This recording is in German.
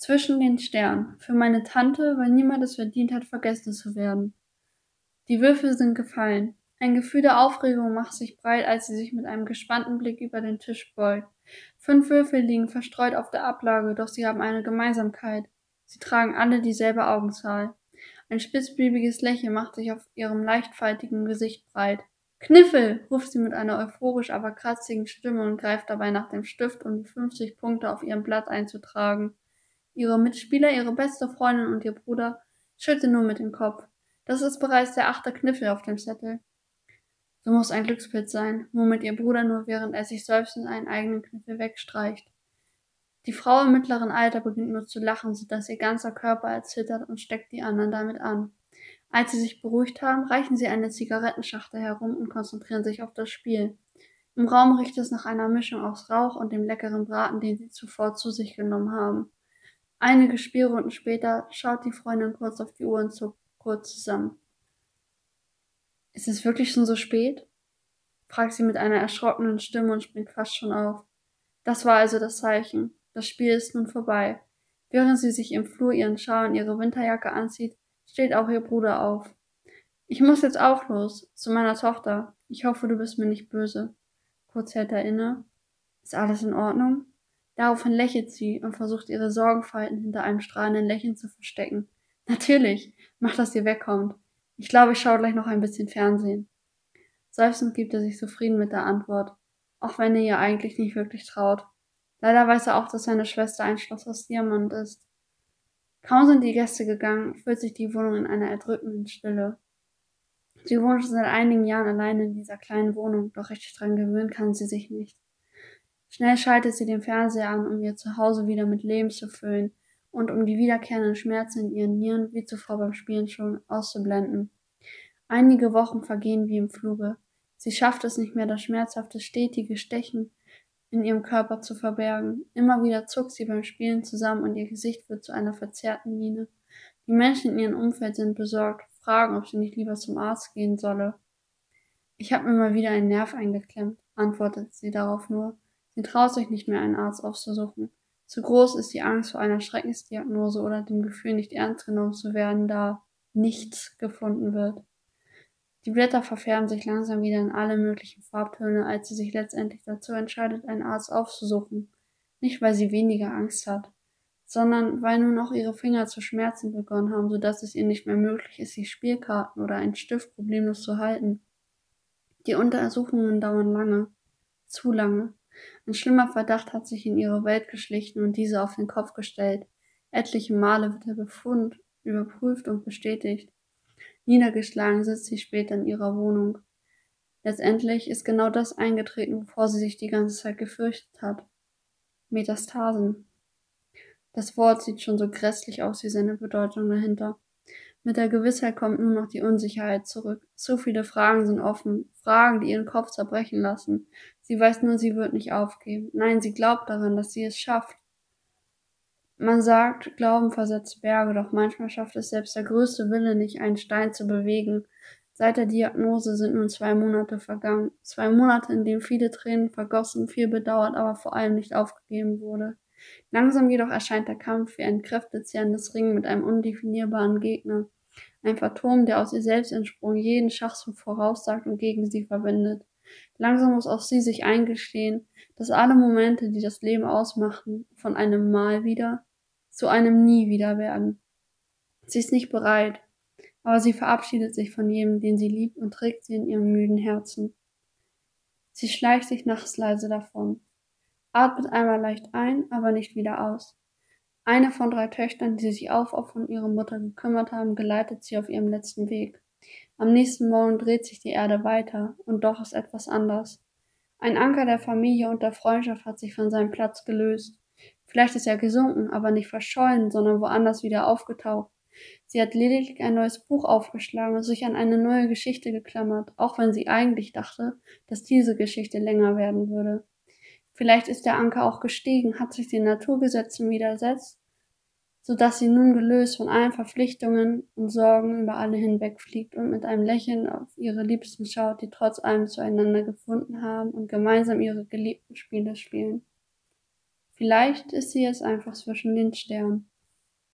Zwischen den Sternen. Für meine Tante, weil niemand es verdient hat, vergessen zu werden. Die Würfel sind gefallen. Ein Gefühl der Aufregung macht sich breit, als sie sich mit einem gespannten Blick über den Tisch beugt. Fünf Würfel liegen verstreut auf der Ablage, doch sie haben eine Gemeinsamkeit. Sie tragen alle dieselbe Augenzahl. Ein spitzbübiges Lächeln macht sich auf ihrem leichtfaltigen Gesicht breit. Kniffel! ruft sie mit einer euphorisch, aber kratzigen Stimme und greift dabei nach dem Stift, um die 50 Punkte auf ihrem Blatt einzutragen. Ihre Mitspieler, ihre beste Freundin und ihr Bruder schütteln nur mit dem Kopf. Das ist bereits der achte Kniffel auf dem Zettel. So muss ein Glückspilz sein, murmelt ihr Bruder nur, während er sich seufzend einen eigenen Kniffel wegstreicht. Die Frau im mittleren Alter beginnt nur zu lachen, sodass ihr ganzer Körper erzittert und steckt die anderen damit an. Als sie sich beruhigt haben, reichen sie eine Zigarettenschachtel herum und konzentrieren sich auf das Spiel. Im Raum riecht es nach einer Mischung aus Rauch und dem leckeren Braten, den sie zuvor zu sich genommen haben. Einige Spielrunden später schaut die Freundin kurz auf die Uhr und zuckt kurz zusammen. Ist es wirklich schon so spät? fragt sie mit einer erschrockenen Stimme und springt fast schon auf. Das war also das Zeichen. Das Spiel ist nun vorbei. Während sie sich im Flur ihren Schal und ihre Winterjacke anzieht, steht auch ihr Bruder auf. Ich muss jetzt auch los, zu meiner Tochter. Ich hoffe, du bist mir nicht böse. Kurz hält er inne. Ist alles in Ordnung? Daraufhin lächelt sie und versucht ihre Sorgenfalten hinter einem strahlenden Lächeln zu verstecken. Natürlich, mach, dass ihr wegkommt. Ich glaube, ich schaue gleich noch ein bisschen Fernsehen. Seufzend gibt er sich zufrieden mit der Antwort, auch wenn er ihr eigentlich nicht wirklich traut. Leider weiß er auch, dass seine Schwester ein Schloss aus Diamant ist. Kaum sind die Gäste gegangen, fühlt sich die Wohnung in einer erdrückenden Stille. Sie wohnt schon seit einigen Jahren allein in dieser kleinen Wohnung, doch richtig dran gewöhnen kann sie sich nicht. Schnell schaltet sie den Fernseher an, um ihr Zuhause wieder mit Leben zu füllen und um die wiederkehrenden Schmerzen in ihren Nieren wie zuvor beim Spielen schon auszublenden. Einige Wochen vergehen wie im Fluge. Sie schafft es nicht mehr, das schmerzhafte, stetige Stechen in ihrem Körper zu verbergen. Immer wieder zuckt sie beim Spielen zusammen und ihr Gesicht wird zu einer verzerrten Miene. Die Menschen in ihrem Umfeld sind besorgt, fragen, ob sie nicht lieber zum Arzt gehen solle. Ich habe mir mal wieder einen Nerv eingeklemmt, antwortet sie darauf nur. Sie traut sich nicht mehr, einen Arzt aufzusuchen. Zu groß ist die Angst vor einer Schreckensdiagnose oder dem Gefühl, nicht ernst genommen zu werden, da nichts gefunden wird. Die Blätter verfärben sich langsam wieder in alle möglichen Farbtöne, als sie sich letztendlich dazu entscheidet, einen Arzt aufzusuchen. Nicht, weil sie weniger Angst hat, sondern weil nun auch ihre Finger zu schmerzen begonnen haben, sodass es ihr nicht mehr möglich ist, die Spielkarten oder einen Stift problemlos zu halten. Die Untersuchungen dauern lange, zu lange. Ein schlimmer Verdacht hat sich in ihre Welt geschlichen und diese auf den Kopf gestellt. Etliche Male wird der Befund überprüft und bestätigt. Niedergeschlagen sitzt sie später in ihrer Wohnung. Letztendlich ist genau das eingetreten, wovor sie sich die ganze Zeit gefürchtet hat. Metastasen. Das Wort sieht schon so grässlich aus wie seine Bedeutung dahinter. Mit der Gewissheit kommt nur noch die Unsicherheit zurück. Zu viele Fragen sind offen, Fragen, die ihren Kopf zerbrechen lassen. Sie weiß nur, sie wird nicht aufgeben. Nein, sie glaubt daran, dass sie es schafft. Man sagt, Glauben versetzt Berge, doch manchmal schafft es selbst der größte Wille nicht, einen Stein zu bewegen. Seit der Diagnose sind nun zwei Monate vergangen. Zwei Monate, in denen viele Tränen vergossen, viel bedauert, aber vor allem nicht aufgegeben wurde. Langsam jedoch erscheint der Kampf wie ein kräftezehrendes Ringen mit einem undefinierbaren Gegner. Ein Phantom, der aus ihr selbst entsprungen, jeden Schachzug voraussagt und gegen sie verwendet. Langsam muss auch sie sich eingestehen, dass alle Momente, die das Leben ausmachten, von einem Mal wieder zu einem Nie wieder werden. Sie ist nicht bereit, aber sie verabschiedet sich von jedem, den sie liebt und trägt sie in ihrem müden Herzen. Sie schleicht sich nachts leise davon, atmet einmal leicht ein, aber nicht wieder aus. Eine von drei Töchtern, die sich aufopfernd um ihre Mutter gekümmert haben, geleitet sie auf ihrem letzten Weg. Am nächsten Morgen dreht sich die Erde weiter, und doch ist etwas anders. Ein Anker der Familie und der Freundschaft hat sich von seinem Platz gelöst. Vielleicht ist er gesunken, aber nicht verschollen, sondern woanders wieder aufgetaucht. Sie hat lediglich ein neues Buch aufgeschlagen und sich an eine neue Geschichte geklammert, auch wenn sie eigentlich dachte, dass diese Geschichte länger werden würde. Vielleicht ist der Anker auch gestiegen, hat sich den Naturgesetzen widersetzt, so dass sie nun gelöst von allen Verpflichtungen und Sorgen über alle hinwegfliegt und mit einem Lächeln auf ihre Liebsten schaut, die trotz allem zueinander gefunden haben und gemeinsam ihre geliebten Spiele spielen. Vielleicht ist sie es einfach zwischen den Sternen.